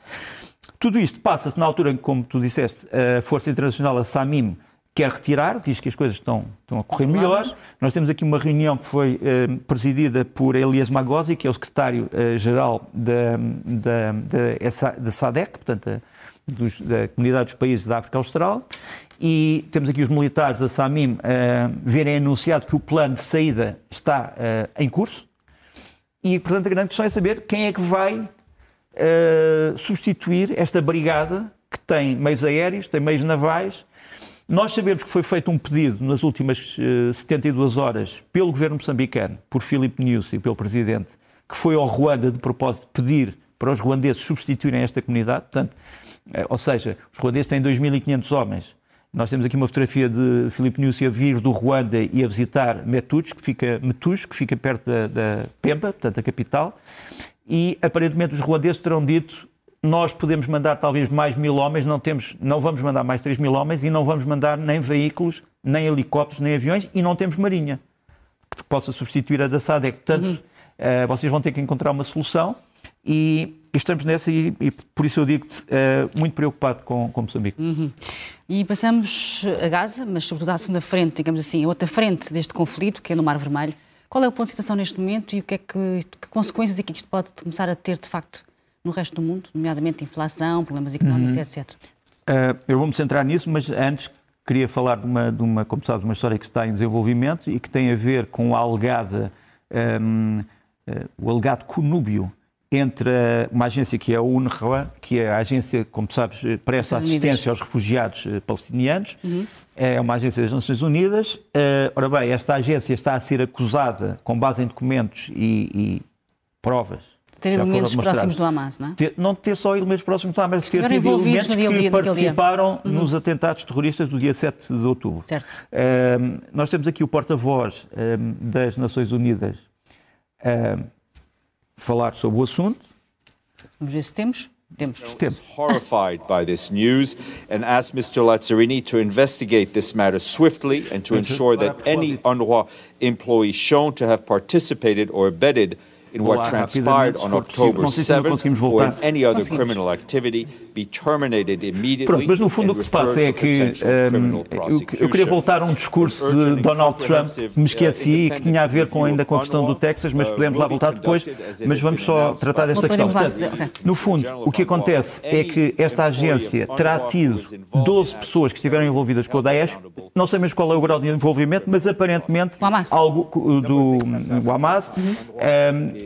Tudo isto passa-se na altura em que, como tu disseste, a Força Internacional, a SAMIM, quer retirar, diz que as coisas estão, estão a correr melhor. Nós temos aqui uma reunião que foi eh, presidida por Elias Magosi, que é o secretário-geral da, da, da, da SADEC, portanto, dos, da Comunidade dos Países da África Austral, e temos aqui os militares da SAMIM uh, verem anunciado que o plano de saída está uh, em curso, e, portanto, a grande questão é saber quem é que vai uh, substituir esta brigada que tem meios aéreos, tem meios navais, nós sabemos que foi feito um pedido nas últimas uh, eh, 72 horas pelo governo moçambicano, por Filipe Nyusi e pelo presidente, que foi ao Ruanda de propósito pedir para os ruandeses substituírem esta comunidade. Portanto, ou seja, os ruandeses têm 2.500 homens. Nós temos aqui uma fotografia de Filipe Nyusi a vir do Ruanda e a visitar Metuj, que fica, Metuj, que fica perto da, da Pemba, portanto, a capital. E aparentemente os ruandeses terão dito nós podemos mandar talvez mais mil homens, não, temos, não vamos mandar mais 3 mil homens e não vamos mandar nem veículos, nem helicópteros, nem aviões e não temos marinha que possa substituir a da SADEC. Portanto, uhum. uh, vocês vão ter que encontrar uma solução e, estamos nessa e, e, por isso eu digo-te uh, muito preocupado com, com Moçambique. Uhum. E passamos a Gaza, mas sobretudo à segunda frente, digamos assim, a outra frente deste conflito, que é no Mar Vermelho. Qual é o ponto de situação neste momento e o que é que, que consequências é que isto pode começar a ter, de facto, no resto do mundo, nomeadamente inflação, problemas económicos, uhum. etc. Uh, eu vou-me centrar nisso, mas antes queria falar de uma, de uma, como sabes, uma história que está em desenvolvimento e que tem a ver com a alegada, um, uh, ah, o alegado conúbio entre uma agência que é a UNRWA, que é a agência, como sabes, presta assistência aos refugiados uh, palestinianos, uhum. é uma agência das Nações Unidas. Uh, ora bem, esta agência está a ser acusada, com base em documentos e, e provas, ter elementos próximos do Hamas, não é? Ter, não ter só elementos próximos do Hamas, ter tido elementos que dia, participaram uhum. nos atentados terroristas do dia 7 de outubro. Certo. Um, nós temos aqui o porta-voz um, das Nações Unidas um, falar sobre o assunto. Vamos ver se temos. Temos. Is horrified by this news and asked Mr. Lazzarini to investigate this matter swiftly and to ensure that any UNRWA employee shown to have participated or abetted in what transpired on October 7th or in any other criminal activity be terminated immediately. Pronto, mas no fundo o que se passa é que um, eu, queria voltar a um discurso de Donald Trump que me esqueci e que tinha a ver com ainda com a questão do Texas, mas podemos lá voltar depois, mas vamos só tratar desta questão. Portanto, no fundo, o que acontece é que esta agência terá tido 12 pessoas que estiveram envolvidas com o Daesh, não sei mesmo qual é o grau de envolvimento, mas aparentemente algo do, do Hamas. Uhum. Um,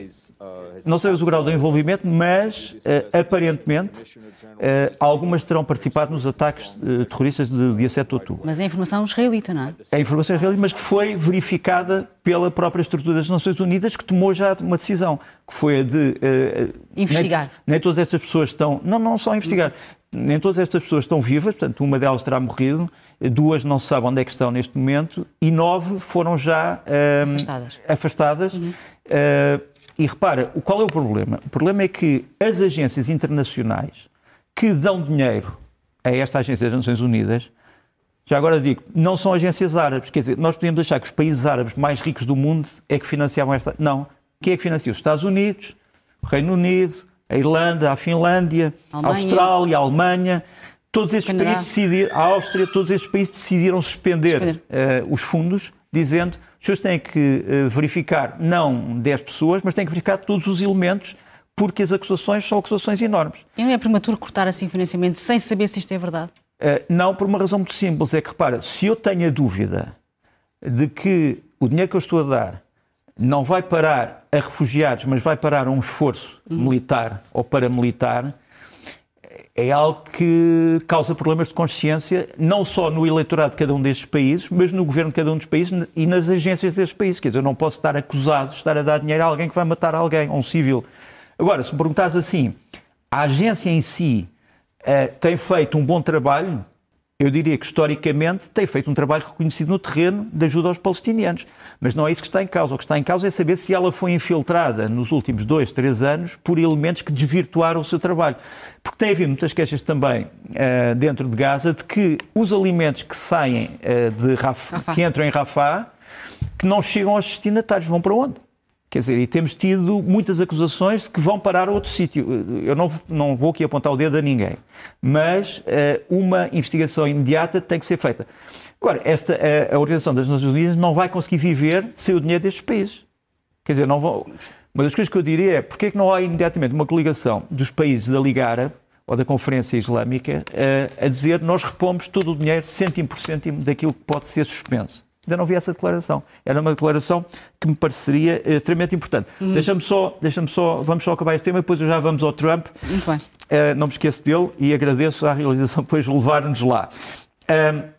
não sei o grau de envolvimento, mas uh, aparentemente uh, algumas terão participado nos ataques uh, terroristas do dia 7 de outubro. Mas é informação israelita, não é? É informação israelita, mas que foi verificada pela própria estrutura das Nações Unidas, que tomou já uma decisão, que foi a de. investigar. Nem, nem, todas estas pessoas estão. Não, não só investigar. Nem todas estas pessoas estão vivas, portanto, uma delas terá morrido, duas não se sabe onde é que estão neste momento e nove foram já afastadas. afastadas uhum. E repara, qual é o problema? O problema é que as agências internacionais que dão dinheiro a esta agência das Nações Unidas, já agora digo, não são agências árabes. Quer dizer, nós podemos achar que os países árabes mais ricos do mundo é que financiavam esta. Não. Quem é que financia? Os Estados Unidos, o Reino Unido, a Irlanda, a Finlândia, a Austrália, a Alemanha. Todos estes Canadá. países decidiram, a Áustria, todos estes países decidiram suspender uh, os fundos, dizendo os senhores têm que uh, verificar não 10 pessoas, mas têm que verificar todos os elementos, porque as acusações são acusações enormes. E não é prematuro cortar assim financiamento sem saber se isto é verdade? Uh, não, por uma razão muito simples. É que, repara, se eu tenho a dúvida de que o dinheiro que eu estou a dar não vai parar a refugiados, mas vai parar a um esforço uhum. militar ou paramilitar, é algo que causa problemas de consciência, não só no eleitorado de cada um destes países, mas no governo de cada um dos países e nas agências destes países. Quer dizer, eu não posso estar acusado de estar a dar dinheiro a alguém que vai matar alguém, a um civil. Agora, se me perguntares assim, a agência em si uh, tem feito um bom trabalho, eu diria que historicamente tem feito um trabalho reconhecido no terreno de ajuda aos palestinianos. Mas não é isso que está em causa. O que está em causa é saber se ela foi infiltrada nos últimos dois, três anos por elementos que desvirtuaram o seu trabalho. Porque tem havido muitas queixas também uh, dentro de Gaza de que os alimentos que saem uh, de Rafah, que entram em Rafah, que não chegam aos destinatários, vão para onde? Quer dizer, e temos tido muitas acusações que vão parar a outro sítio. Eu não, não vou aqui apontar o dedo a ninguém, mas uh, uma investigação imediata tem que ser feita. Agora, esta, a, eh, a Organização das Nações Unidas não vai conseguir viver sem o dinheiro destes países. Quer dizer, não vão. Uma das coisas que eu diria é porque é que não há imediatamente uma coligação dos países da Liga Árabe ou da Conferência Islâmica uh, a dizer nós repomos todo o dinheiro, cêntimo por cêntimo, daquilo que pode ser suspenso. Ainda não vi essa declaração. Era uma declaração que me pareceria eh, extremamente importante. Uhum. Deixa-me só, deixa só, vamos só acabar este tema, depois já vamos ao Trump. Uh, não me esqueço dele e agradeço à realização depois levar-nos lá. Uh,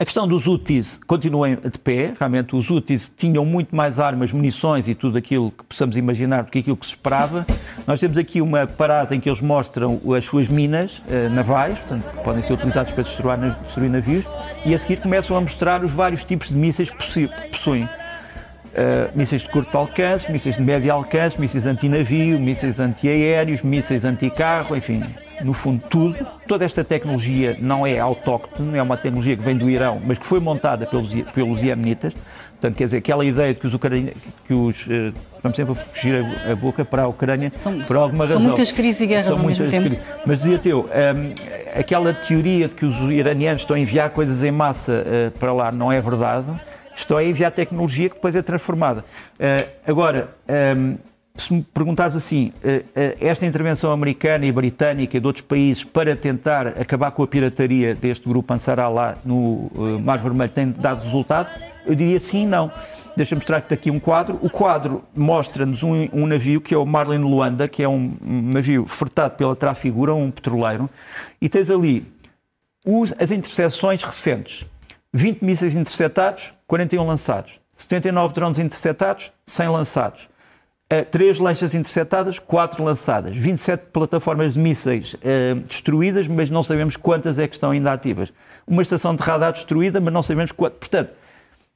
a questão dos UTIs continua de pé. Realmente, os UTIs tinham muito mais armas, munições e tudo aquilo que possamos imaginar do que aquilo que se esperava. Nós temos aqui uma parada em que eles mostram as suas minas eh, navais, portanto, que podem ser utilizadas para destruir, destruir navios, e a seguir começam a mostrar os vários tipos de mísseis que possuem. Uh, mísseis de curto alcance, mísseis de médio alcance, mísseis anti-navio, mísseis anti-aéreos, mísseis anti-carro, enfim, no fundo, tudo. Toda esta tecnologia não é autóctone, é uma tecnologia que vem do Irão, mas que foi montada pelos, pelos iemenitas. Portanto, quer dizer, aquela ideia de que os ucranianos, que os, uh, vamos sempre fugir a, a, boca para a Ucrânia, são, por alguma razão. São muitas crises e guerras são ao mesmo tempo. Crises. Mas dizia teu, um, ehm, aquela teoria de que os iranianos estão a enviar coisas em massa uh, para lá não é verdade Estou a enviar tecnologia que depois é transformada. Uh, agora, ehm, se me perguntares assim, uh, uh, esta intervenção americana e britânica e de outros países para tentar acabar com a pirataria deste grupo Ansar Allah no Mar Vermelho tem dado resultado? Eu diria sim e não. Deixa-me mostrar-te aqui um quadro. O quadro mostra-nos um, um, navio que é o Marlin Luanda, que é um, um navio fretado pela Trafigura, um petroleiro, e tens ali os, as interseções recentes. 20 mísseis interceptados, 41 lançados. 79 drones interceptados, 100 lançados. Uh, três lanchas interceptadas, quatro lançadas. 27 plataformas de mísseis uh, destruídas, mas não sabemos quantas é que estão ainda ativas. Uma estação de radar destruída, mas não sabemos quantas. Portanto,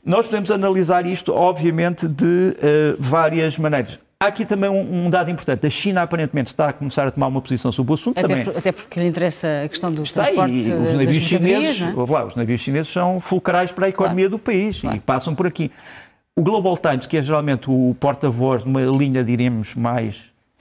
nós podemos analisar isto, obviamente, de uh, várias maneiras. Há aqui também um, um, dado importante. A China aparentemente está a começar a tomar uma posição sobre o assunto até também. Por, até porque lhe interessa a questão do está transporte e, os navios chineses, é? lá, os navios chineses são fulcrais para a economia claro. do país claro. e passam por aqui. O Global Times, que é geralmente o porta-voz de uma linha, diríamos, mais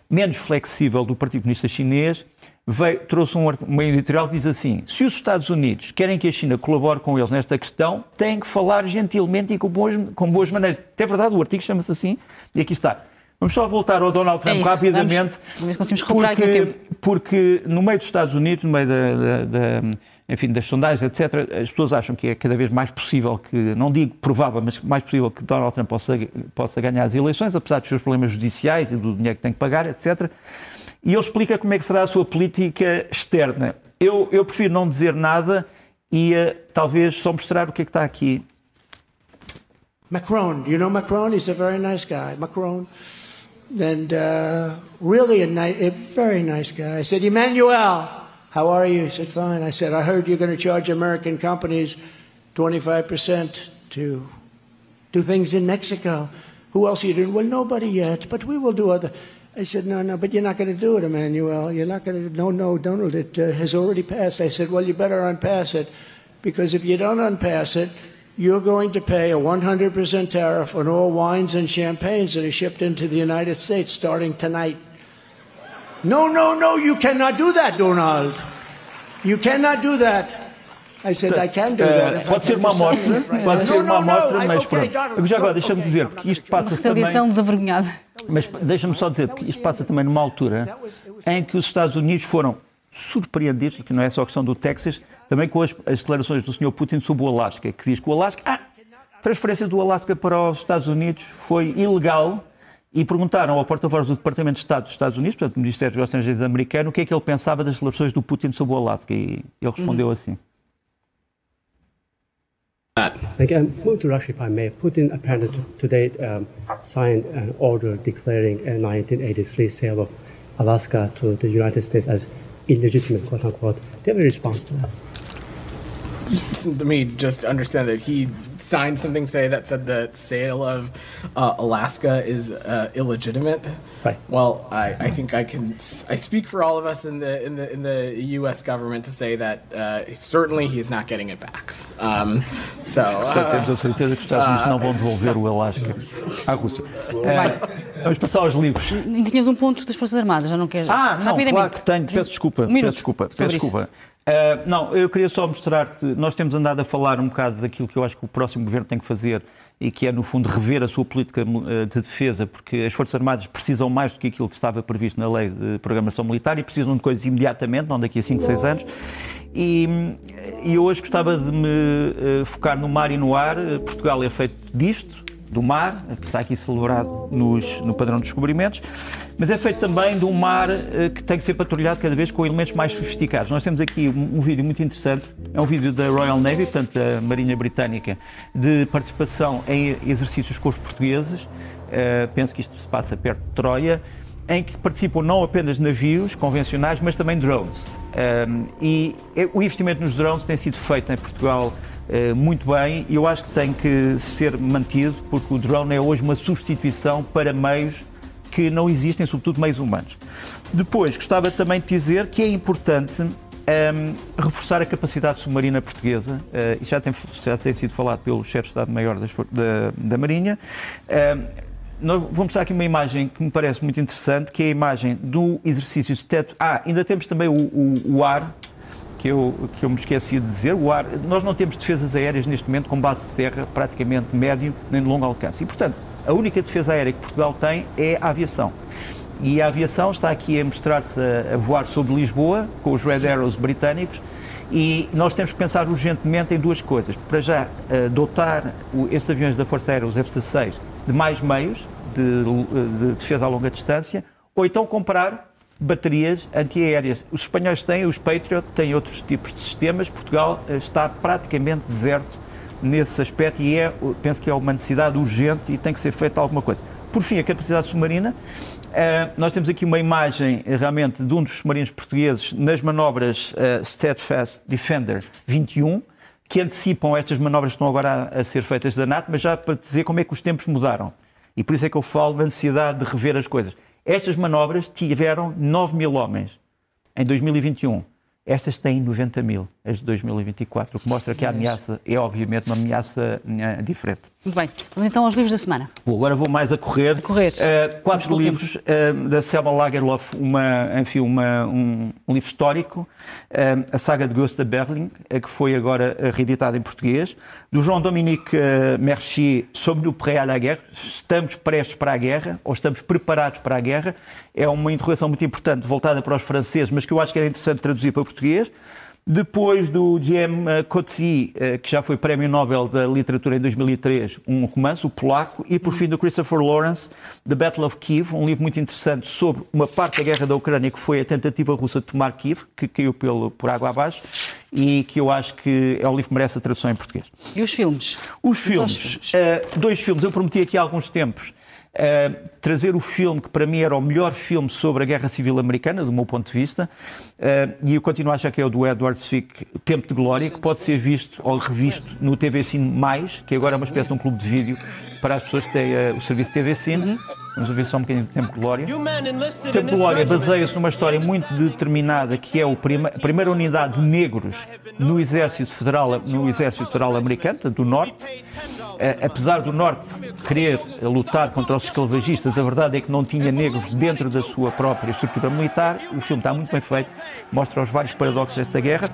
menos flexível do Partido Comunista Chinês, veio, trouxe um, uma editorial que diz assim: se os Estados Unidos querem que a China colabore com eles nesta questão, têm que falar gentilmente e com boas, com boas maneiras. É verdade, o artigo chama-se assim, e aqui está. Vamos só voltar ao Donald Trump é rapidamente. Vamos, vamos recuperar porque, aqui o tempo. Porque no meio dos Estados Unidos, no meio da, da, da, enfim, das sondagens, etc., as pessoas acham que é cada vez mais possível que, não digo provável, mas mais possível que Donald Trump possa, possa ganhar as eleições, apesar dos seus problemas judiciais e do dinheiro que tem que pagar, etc. E ele explica como é que será a sua política externa. Eu, eu prefiro não dizer nada e uh, talvez só mostrar o que é que está aqui. Macron, do you know Macron? He's a very nice guy. Macron. And uh, really a, a very nice guy. I said, Emmanuel, how are you? He said, fine. I said, I heard you're going to charge American companies 25% to do things in Mexico. Who else are you doing? Well, nobody yet, but we will do other. I said, no, no, but you're not going to do it, Emmanuel. You're not going to, no, no, Donald, it uh, has already passed. I said, well, you better unpass it, because if you don't unpass it, you're going to pay a 100% tariff on all wines and champagnes that are shipped into the United States starting tonight. No, no, no, you cannot do that, Donald. You cannot do that. I said, I can do that. Pode ser uma amostra, pode ser uma amostra, mas pronto. Já agora, deixa-me dizer que isto passa também... desavergonhada. Mas deixa-me só dizer que isto passa também numa altura em que os Estados Unidos foram surpreendidos, que não é só a questão do Texas, também com as, as declarações do Sr. Putin sobre o Alasca, que diz que o Alasca, ah, a transferência do Alasca para os Estados Unidos foi ilegal e perguntaram ao porta-voz do Departamento de Estado dos Estados Unidos, portanto, do Ministério dos Estrangeiros americano, o que é que ele pensava das relações do Putin sobre o Alasca. E ele respondeu assim. Again, move to Russia, if I may. Putin apparently today um, signed an order declaring a 1983 sale of Alaska to the United States as illegitimate, quote unquote. Do you have a response to that? Let me just understand that he signed something today that said the sale of uh, Alaska is uh, illegitimate. Right. Well, I, I think I can I speak for all of us in the in the in the U.S. government to say that uh, certainly he is not getting it back. Um, so Portanto, temos a certeza que os Estados Unidos não vão devolver o Alasca à Rússia. Eh, vamos passar aos livros. Tinhas um ponto das Forças Armadas, já não queres? Ah, não, claro que tenho. Peço desculpa. Um peço desculpa. sobre Peço isso. Uh, não, eu queria só mostrar-te. Nós temos andado a falar um bocado daquilo que eu acho que o próximo governo tem que fazer e que é, no fundo, rever a sua política uh, de defesa, porque as Forças Armadas precisam mais do que aquilo que estava previsto na lei de programação militar e precisam de coisas imediatamente, não daqui a 5, 6 anos. E, e eu hoje gostava de me uh, focar no mar e no ar. Portugal é feito disto, do mar, que está aqui celebrado nos, no padrão de descobrimentos, mas é feito também de um mar eh, que tem que ser patrulhado cada vez com elementos mais sofisticados. Nós temos aqui um, um vídeo muito interessante, é um vídeo da Royal Navy, portanto da Marinha Britânica, de participação em exercícios com os portugueses, Eh, penso que isto se passa perto de Troia, em que participam não apenas navios convencionais, mas também drones. Um, e é- o investimento nos drones tem sido feito em Portugal eh, muito bem e eu acho que tem que ser mantido, porque o drone é hoje uma substituição para meios que não existem, sobretudo meios humanos. Depois, gostava também de dizer que é importante ehm, reforçar a capacidade submarina portuguesa, eh, e já tem, já tem sido falado pelo chefe de Estado-Maior da, da Marinha. Ehm, nós vou mostrar aqui uma imagem que me parece muito interessante, que é a imagem do exercício STEP. Ah, ainda temos também o, o- o ar, que eu, que eu me esqueci de dizer. O ar, nós não temos defesas aéreas neste momento com base de terra praticamente médio nem de longo alcance. E, portanto, a única defesa aérea que Portugal tem é a aviação. E a aviação está aqui a mostrar-se a, a voar sobre Lisboa, com os Red Arrows britânicos, e nós temos que pensar urgentemente em duas coisas. Para já, eh, dotar estes aviões da Força Aérea, os F-16, de mais meios de, de defesa a longa distância, ou então comprar baterias antiaéreas. Os espanhóis têm, os Patriot têm outros tipos de sistemas. Portugal eh, está praticamente deserto nesse aspecto e é, penso que é uma necessidade urgente e tem que ser feita alguma coisa. Por fim, a capacidade submarina. Eh, nós temos aqui uma imagem eh, realmente de um dos submarinos portugueses nas manobras Steadfast Defender 21, que antecipam estas manobras que estão agora a ser feitas da NATO, mas já para dizer como é que os tempos mudaram. E por isso é que eu falo da necessidade de rever as coisas. Estas manobras tiveram 9 mil homens em 2021. Estas têm 90 mil, as de 2024, o que mostra que a ameaça é, obviamente, uma ameaça eh, diferente. Muito bem. Vamos então aos livros da semana. Bom, agora vou mais a correr. correr. Eh, quatro Vamos livros eh, da Selma Lagerlof, uma, enfim, uma, um, um livro histórico, eh, a saga de Gustav Berling, que foi agora reeditada em português, do Jean-Dominique eh, Mercier, sobre o pré à la guerre, estamos prestes para a guerra, ou estamos preparados para a guerra, é uma interrogação muito importante, voltada para os franceses, mas que eu acho que era interessante traduzir para português. Depois do J.M. Coetzee, eh, que já foi Prémio Nobel da Literatura em 2003, um romance, o polaco, e por fim do Christopher Lawrence, The Battle of Kiev, um livro muito interessante sobre uma parte da guerra da Ucrânia que foi a tentativa russa de tomar Kiev, que caiu pelo, por água abaixo, e que eu acho que é um livro que merece a tradução em português. E os filmes? Os filmes, eh, dois filmes, eu prometi aqui há alguns tempos eh, trazer o filme que para mim era o melhor filme sobre a Guerra Civil Americana, do meu ponto de vista, eh, e eu continuo a achar que é o do Edward Zwick, Tempo de Glória, que pode ser visto ou revisto no TV Cine que agora é uma espécie de um clube de vídeo para as pessoas que têm eh, o serviço TV Cine. Vamos ouvir só um bocadinho de Tempo de Glória. O Tempo de Glória baseia-se numa história muito determinada, que é o prima- a primeira unidade de negros no Exército Federal, no Exército Federal Americano, do Norte. Eh, apesar do Norte querer lutar contra os esclavagistas, a verdade é que não tinha negros dentro da sua própria estrutura militar. O filme está muito bem feito, mostra os vários paradoxos desta guerra.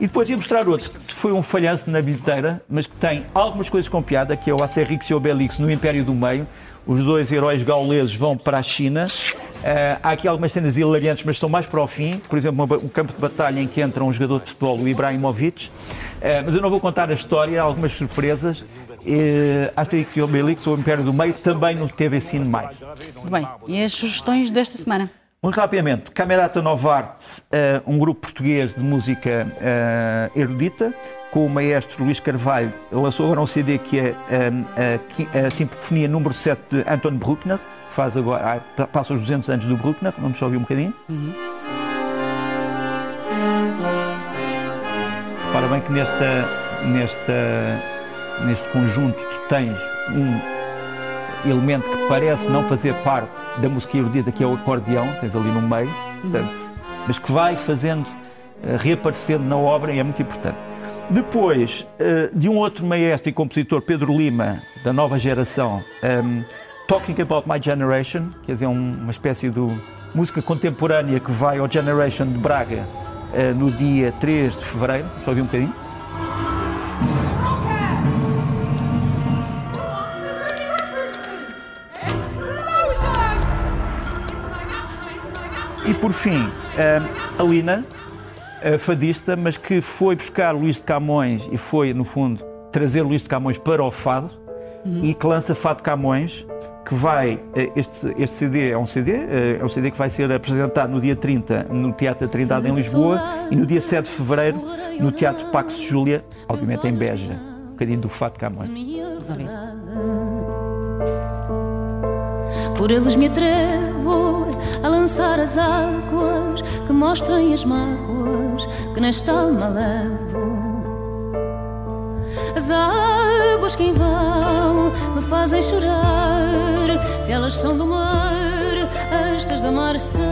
E depois ia mostrar outro, que foi um falhanço na bilheteira, mas que tem algumas coisas com piada, que é o Asterix e Obelix no Império do Meio. Os dois heróis gauleses vão para a China. Eh, há aqui algumas cenas hilariantes, mas estão mais para o fim. Por exemplo, um campo de batalha em que entra um jogador de futebol, o Ibrahimovic. Eh, mas eu não vou contar a história, há algumas surpresas. eh, Asterix e Obelix, o Império do Meio, também no TV Cine Mais. Muito bem. E as sugestões desta semana? Muito rapidamente, Camerata Novarte, uh, um grupo português de música uh, erudita, com o maestro Luís Carvalho, lançou agora um CD que é uh, a, a Sinfonia número 7 de Anton Bruckner, que faz agora, ah, passa os 200 anos do Bruckner, vamos só ouvir um bocadinho. Uhum. Para bem que nesta, nesta, neste conjunto tu tens um elemento que parece não fazer parte da música erudita, que é o acordeão, tens ali no meio, portanto, mas que vai fazendo, eh, reaparecendo na obra e é muito importante. Depois, eh, de um outro maestro e compositor, Pedro Lima, da nova geração, um, ehm, Talking About My Generation, quer dizer, uma espécie de música contemporânea que vai ao Generation de Braga uh, no dia 3 de fevereiro. Só ouvir um bocadinho. E por fim, a Lina, fadista, mas que foi buscar Luís de Camões e foi, no fundo, trazer Luís de Camões para o fado uhum. e que lança Fado Camões, que vai, eh, este, este CD é um CD, eh, é um CD que vai ser apresentado no dia 30 no Teatro da Trindade em Lisboa e no dia 7 de Fevereiro no Teatro Pax Júlia, obviamente em Beja, um bocadinho do Fado Camões. Por eles me atrevo a lançar as águas que mostrem as mágoas que nesta alma levo. As águas que em vão me fazem chorar, se elas são do mar, estas da mar são.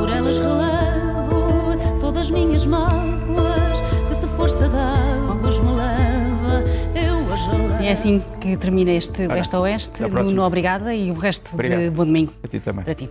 Por elas relevo todas as minhas mágoas, que se força d'águas me leva, eu as relevo. E é assim que termina este Leste a Oeste. Nuno, obrigada e o resto Obrigado. de bom domingo. Para ti também. Para ti.